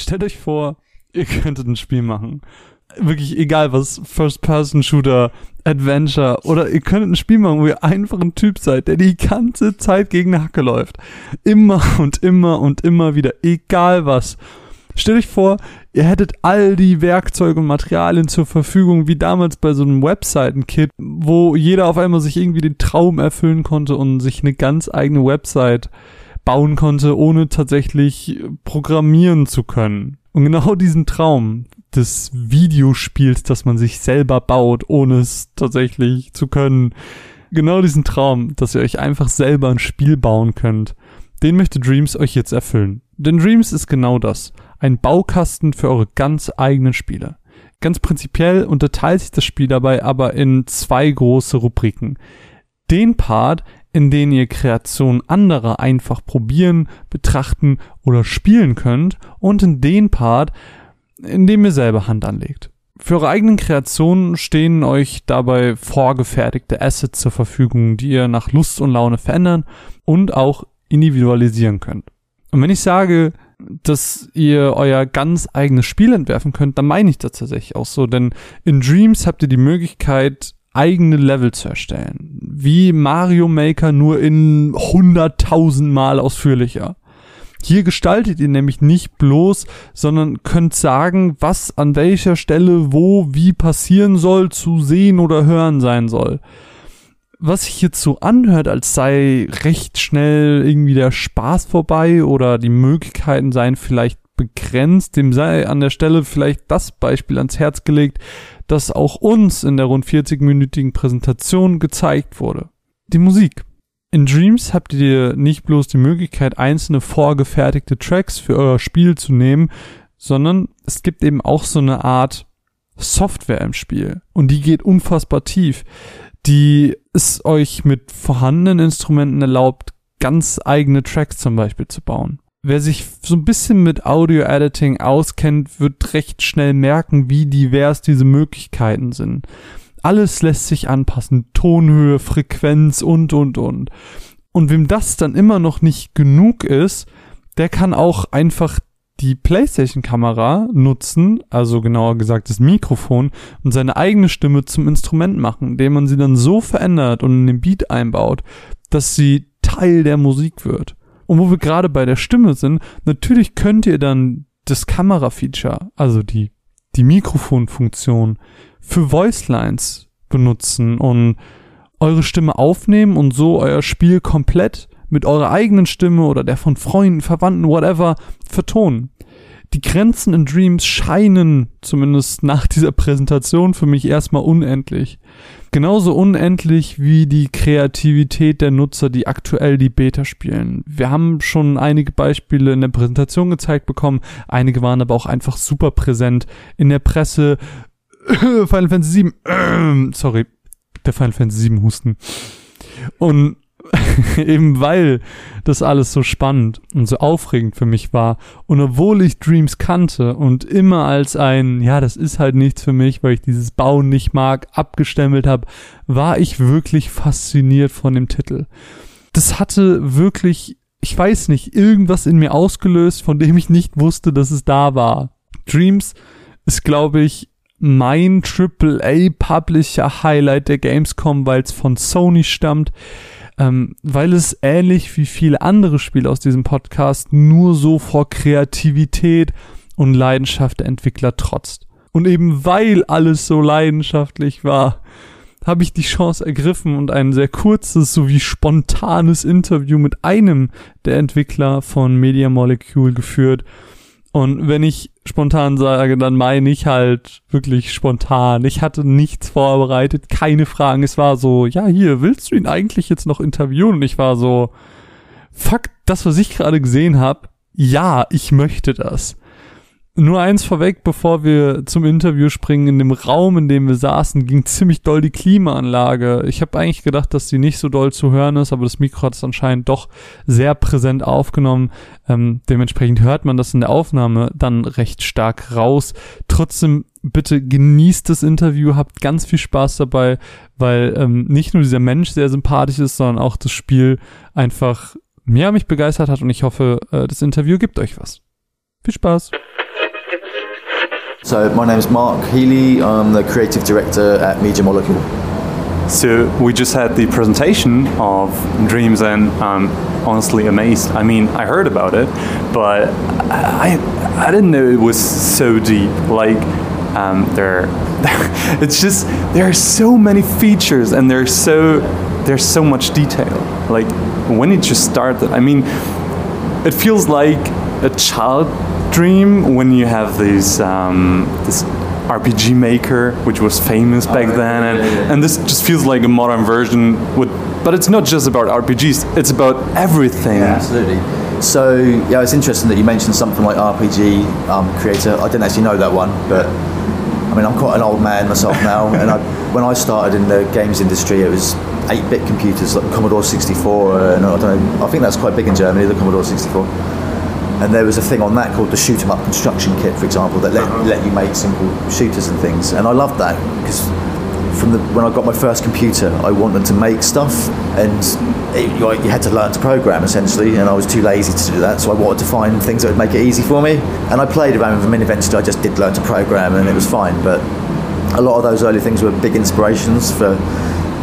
stellt euch vor, ihr könntet ein Spiel machen. Wirklich egal was, First-Person-Shooter, Adventure oder ihr könntet ein Spiel machen, wo ihr einfach ein Typ seid, der die ganze Zeit gegen eine Hacke läuft. Immer und immer und immer wieder, egal was. Stellt euch vor, ihr hättet all die Werkzeuge und Materialien zur Verfügung, wie damals bei so einem Webseiten-Kit, wo jeder auf einmal sich irgendwie den Traum erfüllen konnte und sich eine ganz eigene Website bauen konnte, ohne tatsächlich programmieren zu können. Und genau diesen Traum des Videospiels, das man sich selber baut, ohne es tatsächlich zu können, genau diesen Traum, dass ihr euch einfach selber ein Spiel bauen könnt, den möchte Dreams euch jetzt erfüllen. Denn Dreams ist genau das. Ein Baukasten für eure ganz eigenen Spiele. Ganz prinzipiell unterteilt sich das Spiel dabei aber in zwei große Rubriken. Den Part, in denen ihr Kreationen anderer einfach probieren, betrachten oder spielen könnt und in den Part, in dem ihr selber Hand anlegt. Für eure eigenen Kreationen stehen euch dabei vorgefertigte Assets zur Verfügung, die ihr nach Lust und Laune verändern und auch individualisieren könnt. Und wenn ich sage, dass ihr euer ganz eigenes Spiel entwerfen könnt, dann meine ich das tatsächlich auch so, denn in Dreams habt ihr die Möglichkeit, eigene Level zu erstellen. Wie Mario Maker nur in hunderttausend Mal ausführlicher. Hier gestaltet ihr nämlich nicht bloß, sondern könnt sagen, was an welcher Stelle wo wie passieren soll, zu sehen oder hören sein soll. Was sich so anhört, als sei recht schnell irgendwie der Spaß vorbei oder die Möglichkeiten seien vielleicht begrenzt, dem sei an der Stelle vielleicht das Beispiel ans Herz gelegt, das auch uns in der rund 40-minütigen Präsentation gezeigt wurde. Die Musik. In Dreams habt ihr nicht bloß die Möglichkeit, einzelne vorgefertigte Tracks für euer Spiel zu nehmen, sondern es gibt eben auch so eine Art Software im Spiel. Und die geht unfassbar tief. Die es euch mit vorhandenen Instrumenten erlaubt, ganz eigene Tracks zum Beispiel zu bauen. Wer sich so ein bisschen mit Audio Editing auskennt, wird recht schnell merken, wie divers diese Möglichkeiten sind. Alles lässt sich anpassen. Tonhöhe, Frequenz und, und, und. Und wem das dann immer noch nicht genug ist, der kann auch einfach die PlayStation-Kamera nutzen, also genauer gesagt das Mikrofon, und seine eigene Stimme zum Instrument machen, indem man sie dann so verändert und in den Beat einbaut, dass sie Teil der Musik wird. Und wo wir gerade bei der Stimme sind, natürlich könnt ihr dann das Kamera-Feature, also die, die Mikrofonfunktion für Voicelines benutzen und eure Stimme aufnehmen und so euer Spiel komplett mit eurer eigenen Stimme oder der von Freunden, Verwandten, whatever, vertonen die Grenzen in Dreams scheinen, zumindest nach dieser Präsentation, für mich erstmal unendlich. Genauso unendlich wie die Kreativität der Nutzer, die aktuell die Beta spielen. Wir haben schon einige Beispiele in der Präsentation gezeigt bekommen, einige waren aber auch einfach super präsent in der Presse. Final Fantasy 7, äh, sorry, der Final Fantasy 7 Husten. Und eben weil das alles so spannend und so aufregend für mich war. Und obwohl ich Dreams kannte und immer als ein, ja, das ist halt nichts für mich, weil ich dieses Bauen nicht mag, abgestempelt habe, war ich wirklich fasziniert von dem Titel. Das hatte wirklich, ich weiß nicht, irgendwas in mir ausgelöst, von dem ich nicht wusste, dass es da war. Dreams ist, glaube ich, mein AAA Publisher Highlight der Gamescom, weil es von Sony stammt ähm, weil es ähnlich wie viele andere Spiele aus diesem Podcast nur so vor Kreativität und Leidenschaft der Entwickler trotzt. Und eben weil alles so leidenschaftlich war, habe ich die Chance ergriffen und ein sehr kurzes sowie spontanes Interview mit einem der Entwickler von Media Molecule geführt und wenn ich spontan sage, dann meine ich halt wirklich spontan. Ich hatte nichts vorbereitet, keine Fragen. Es war so, ja, hier, willst du ihn eigentlich jetzt noch interviewen? Und ich war so, fuck, das, was ich gerade gesehen habe, ja, ich möchte das. Nur eins vorweg, bevor wir zum Interview springen, in dem Raum, in dem wir saßen, ging ziemlich doll die Klimaanlage. Ich habe eigentlich gedacht, dass die nicht so doll zu hören ist, aber das Mikro hat es anscheinend doch sehr präsent aufgenommen. Ähm, dementsprechend hört man das in der Aufnahme dann recht stark raus. Trotzdem bitte genießt das Interview, habt ganz viel Spaß dabei, weil ähm, nicht nur dieser Mensch sehr sympathisch ist, sondern auch das Spiel einfach mehr mich begeistert hat und ich hoffe, äh, das Interview gibt euch was. Viel Spaß! So my name is Mark Healey. I'm the creative director at Media Molecule. So we just had the presentation of Dreams, and I'm honestly amazed. I mean, I heard about it, but I I didn't know it was so deep. Like um, there, it's just there are so many features, and there's so there's so much detail. Like when it just started, I mean, it feels like a child dream when you have these um, this RPG Maker, which was famous back right, then, and, yeah, yeah. and this just feels like a modern version. With, but it's not just about RPGs; it's about everything. Absolutely. So yeah, it's interesting that you mentioned something like RPG um, creator. I didn't actually know that one, but I mean, I'm quite an old man myself now, and I, when I started in the games industry, it was 8-bit computers like Commodore 64, and I don't know. I think that's quite big in Germany, the Commodore 64. And there was a thing on that called the shoot 'em up construction kit, for example, that let, uh-huh. let you make simple shooters and things. And I loved that because from the, when I got my first computer, I wanted to make stuff, and it, you, you had to learn to program essentially, and I was too lazy to do that, so I wanted to find things that would make it easy for me. And I played around with them, and eventually I just did learn to program, and it was fine. But a lot of those early things were big inspirations for.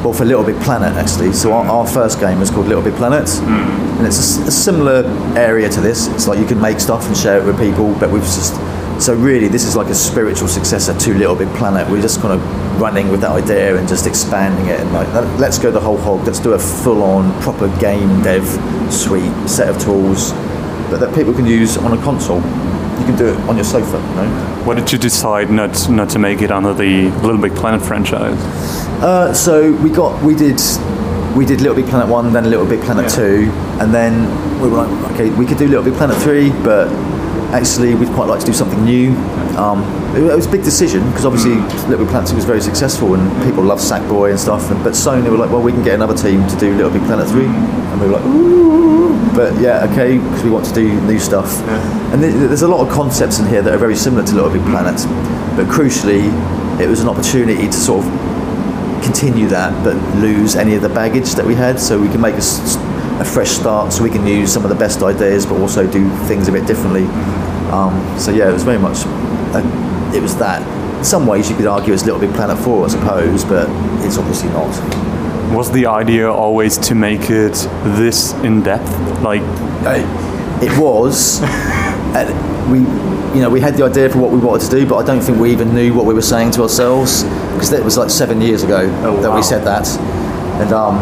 Well, for Little Big Planet actually. So our, our first game was called Little Big Planet, hmm. and it's a similar area to this. It's like you can make stuff and share it with people, but we've just so really, this is like a spiritual successor to Little Big Planet. We're just kind of running with that idea and just expanding it, and like let- let's go the whole hog. Let's do a full-on proper game dev suite set of tools, but that people can use on a console. You can do it on your sofa. You know? What did you decide not not to make it under the Little Big Planet franchise? Uh, so we got we did we did Little Big Planet one, then Little Big Planet Yeah. two, and then we were like, okay, we could do Little Big Planet three, but actually we'd quite like to do something new. Um, it, it was a big decision because obviously Little Big Planet was very successful and people loved Sackboy and stuff. And, but Sony were like, well, we can get another team to do Little Big Planet three, and we were like, ooh, but yeah, okay, because we want to do new stuff. And th- there's a lot of concepts in here that are very similar to Little Big Planet, but crucially, it was an opportunity to sort of continue that but lose any of the baggage that we had so we can make a fresh start so we can use some of the best ideas but also do things a bit differently um, so yeah it was very much a, it was that in some ways you could argue it's a Little Big Planet 4 I suppose but it's obviously not Was the idea always to make it this in depth? Like, it was we you know we had the idea for what we wanted to do but I don't think we even knew what we were saying to ourselves because that was like seven years ago Oh, that wow. we said that and um,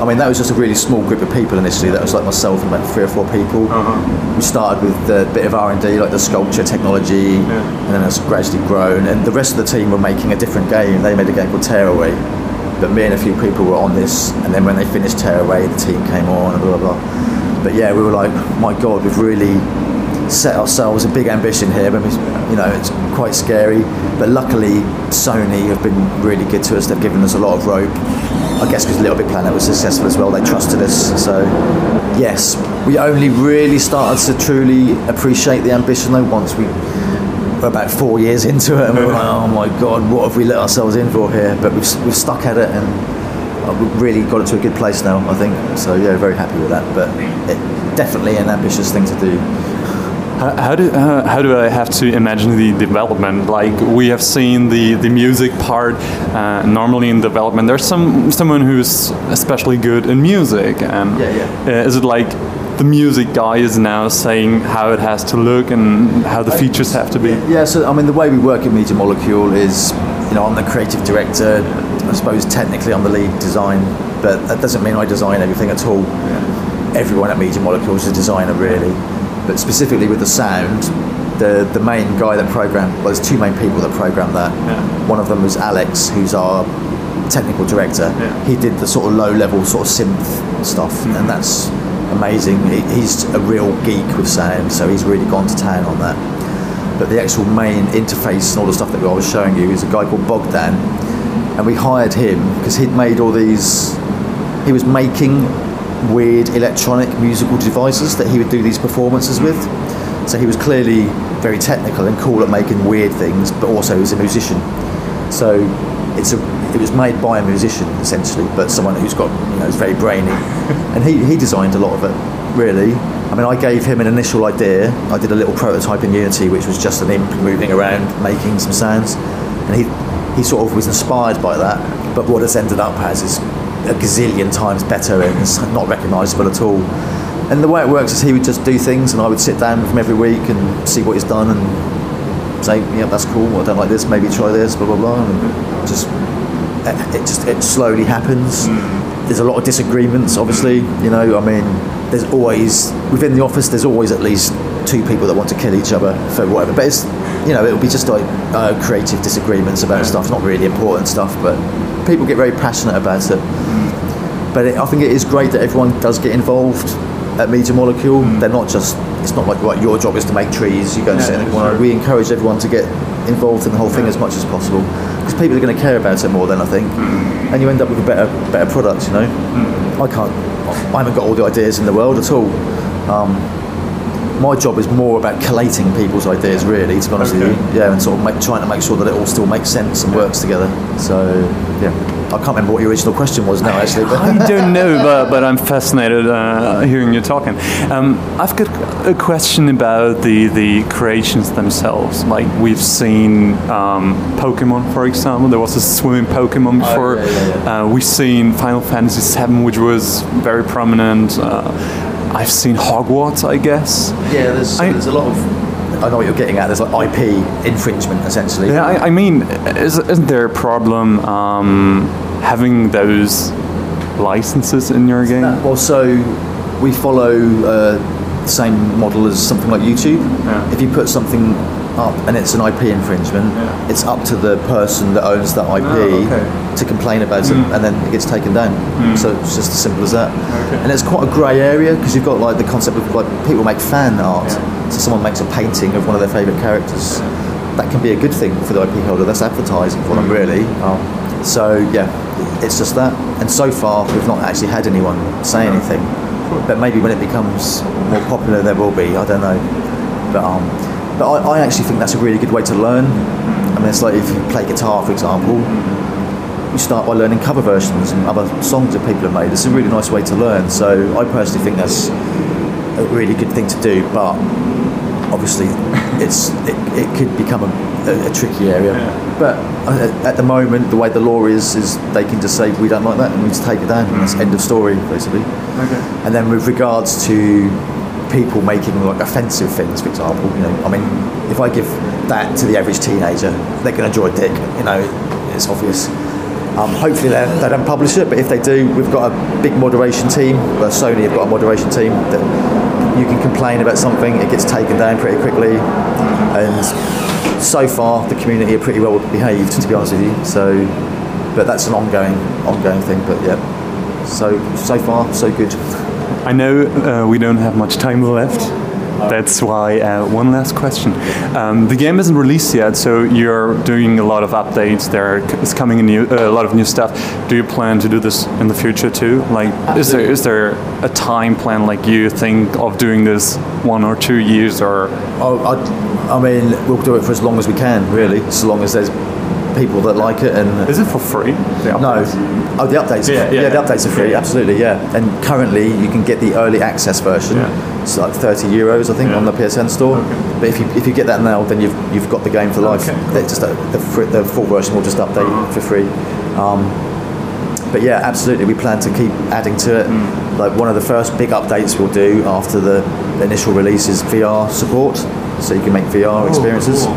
I mean that was just a really small group of people initially. That was like myself and about three or four people. Uh-huh. We started with a bit of R&D like the sculpture technology and then it's gradually grown. And the rest of the team were making a different game. They made a game called Tearaway but me and a few people were on this and then when they finished Tearaway the team came on and blah blah blah. But yeah we were like my god we've really set ourselves a big ambition here. But you know it's quite scary. But luckily Sony have been really good to us. They've given us a lot of rope I guess because Little Big Planet was successful as well they trusted us. So yes we only really started to truly appreciate the ambition though once we were about four years into it and we were like oh my god what have we let ourselves in for here? But we've, we've stuck at it and uh, we've really got it to a good place now I think. So yeah very happy with that but it, definitely an ambitious thing to do how, how do uh, how do I have to imagine the development? Like we have seen the the music part. Uh, normally in development, there's some someone who's especially good in music. And Yeah, yeah. Uh, is it like the music guy is now saying how it has to look and how the features have to be? Yeah, so I mean, the way we work at Media Molecule is, you know, I'm the creative director. I suppose technically I'm the lead design, but that doesn't mean I design everything at all. Everyone at Media Molecule is a designer, really. But specifically with the sound, the the main guy that programmed, well, there's two main people that programmed that. Yeah. One of them was Alex, who's our technical director. Yeah. He did the sort of low level sort of synth stuff, mm-hmm. and that's amazing. He, he's a real geek with sound, so he's really gone to town on that but the actual main interface and all the stuff that I was showing you is a guy called Bogdan, and we hired him because he'd made all these. He was making weird electronic musical devices that he would do these performances with. So he was clearly very technical and cool at making weird things, but also he was a musician. So it's a it was made by a musician essentially, but someone who's got you know is very brainy, and he, he designed a lot of it really. I mean, I gave him an initial idea. I did a little prototype in Unity, which was just an imp moving around, making some sounds, and he he sort of was inspired by that. But what it's ended up as is a gazillion times better and it's not recognisable at all. And the way it works is he would just do things, and I would sit down with him every week and see what he's done and say, "Yeah, that's cool. I don't like this. Maybe try this." Blah blah blah. And just it just it slowly happens. Hmm. There's a lot of disagreements, obviously. You know, I mean, there's always within the office. There's always at least two people that want to kill each other for whatever. But it's you know, it'll be just like uh, creative disagreements about stuff, not really important stuff, but people get very passionate about it. But it, I think it is great that everyone does get involved at Media Molecule. They're not just, it's not like, right, your job is to make trees, you go and sit in corner. We encourage everyone to get involved in the whole thing as much as possible because people are going to care about it more than I think, and you end up with a better better product. You know, I can't, I haven't got all the ideas in the world at all. Um, my job is more about collating people's ideas, really, to be honest Okay. with you. Yeah, and sort of make, trying to make sure that it all still makes sense and works together. So, yeah, I can't remember what your original question was now, actually. But I don't know, but, but I'm fascinated uh, hearing you talking. Um, I've got a question about the, the creations themselves. Like we've seen um, Pokemon, for example. There was a swimming Pokemon before. yeah, yeah, Uh, we've seen Final Fantasy VII, which was very prominent. Uh, I've seen Hogwarts, I guess. yeah, there's, I- there's a lot of. I know what you're getting at. There's like IP infringement, essentially. Yeah, I, I mean, is, isn't there a problem um, having those licenses in your game? Well, so we follow uh, the same model as something like YouTube. Yeah. If you put something up and it's an IP infringement, Yeah. it's up to the person that owns that IP Oh, okay. Hmm. to complain about it, and then it gets taken down. So it's just as simple as that. Okay. And it's quite a grey area because you've got like the concept of like people make fan art. So someone makes a painting of one of their favourite characters. That can be a good thing for the IP holder. That's advertising for them, really. Um, so yeah, it's just that. And so far, we've not actually had anyone say anything. But maybe when it becomes more popular, there will be. I don't know. But um, but I, I actually think that's a really good way to learn. I mean, it's like if you play guitar, for example, you start by learning cover versions and other songs that people have made. It's a really nice way to learn. So I personally think that's a really good thing to do. But obviously, it's it, it could become a, a, a tricky area. But uh, at the moment, the way the law is, is they can just say we don't like that and we just take it down. And that's end of story, basically. Okay. And then with regards to people making like offensive things, for example, you know, I mean, if I give that to the average teenager, they're going to draw a dick. You know, it's obvious. Um, hopefully they, don't publish it, but if they do, we've got a big moderation team. Well, Sony have got a moderation team that you can complain about something, it gets taken down pretty quickly, and so far the community are pretty well behaved, to be honest with you. So, but that's an ongoing, ongoing thing. But yeah, so so far so good. I know uh, we don't have much time left. That's why uh, one last question. Um, the game isn't released yet, so you're doing a lot of updates. There is coming a, new, uh, a lot of new stuff. Do you plan to do this in the future too? Like, is there is there a time plan? Like, you think of doing this one or two years, or Oh, I, I mean, we'll do it for as long as we can, really, so long as there's people that like it and. is it for free? No. Oh, the updates. Yeah, Yeah, yeah, the updates are free. Yeah. Absolutely, yeah. And currently, you can get the early access version. Yeah. It's like 30 euros, I think, on the PSN store. Okay. But if you if you get that now, then you've you've got the game for life. Okay, They just uh, the the full version will just update for free. Um, but yeah, absolutely, we plan to keep adding to it. Mm. Like one of the first big updates we'll do after the initial release is VR support, so you can make VR experiences. cool.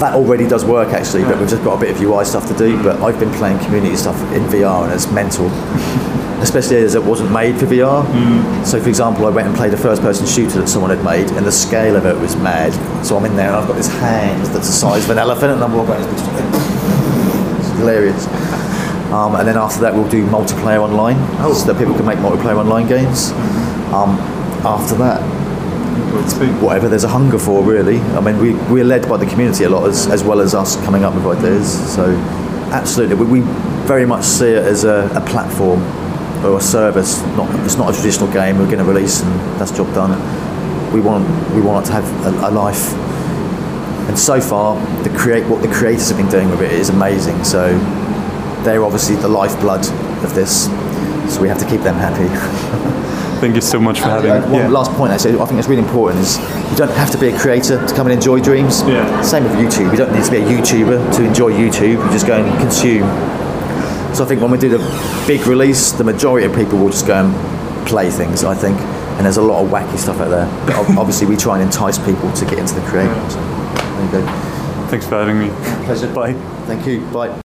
That already does work actually, but we've just got a bit of UI stuff to do. But I've been playing community stuff in VR and it's mental. Especially as it wasn't made for VR. So, for example, I went and played a first person shooter that someone had made, and the scale of it was mad. So, I'm in there and I've got this hand that's the size of an elephant, and I'm walking around. It's hilarious. Um, and then after that, we'll do multiplayer online so that people can make multiplayer online games. Um, after that. Whatever there's a hunger for, really. I mean, we, we're led by the community a lot, as, as well as us coming up with ideas. So, absolutely, we, we very much see it as a, a platform or a service. Not, it's not a traditional game we're going to release and that's job done. We want we want it to have a, a life. And so far, the create what the creators have been doing with it is amazing. So, they're obviously the lifeblood of this. So we have to keep them happy. Thank you so much for having Uh, me. one last point actually, I think it's really important is you don't have to be a creator to come and enjoy dreams. Yeah. Same with YouTube. You don't need to be a YouTuber to enjoy YouTube. You just go and consume. So I think when we do the big release, the majority of people will just go and play things. I think, and there's a lot of wacky stuff out there. But obviously, we try and entice people to get into the creative. So there you go. Thanks for having me. Pleasure. Bye. Thank you. Bye.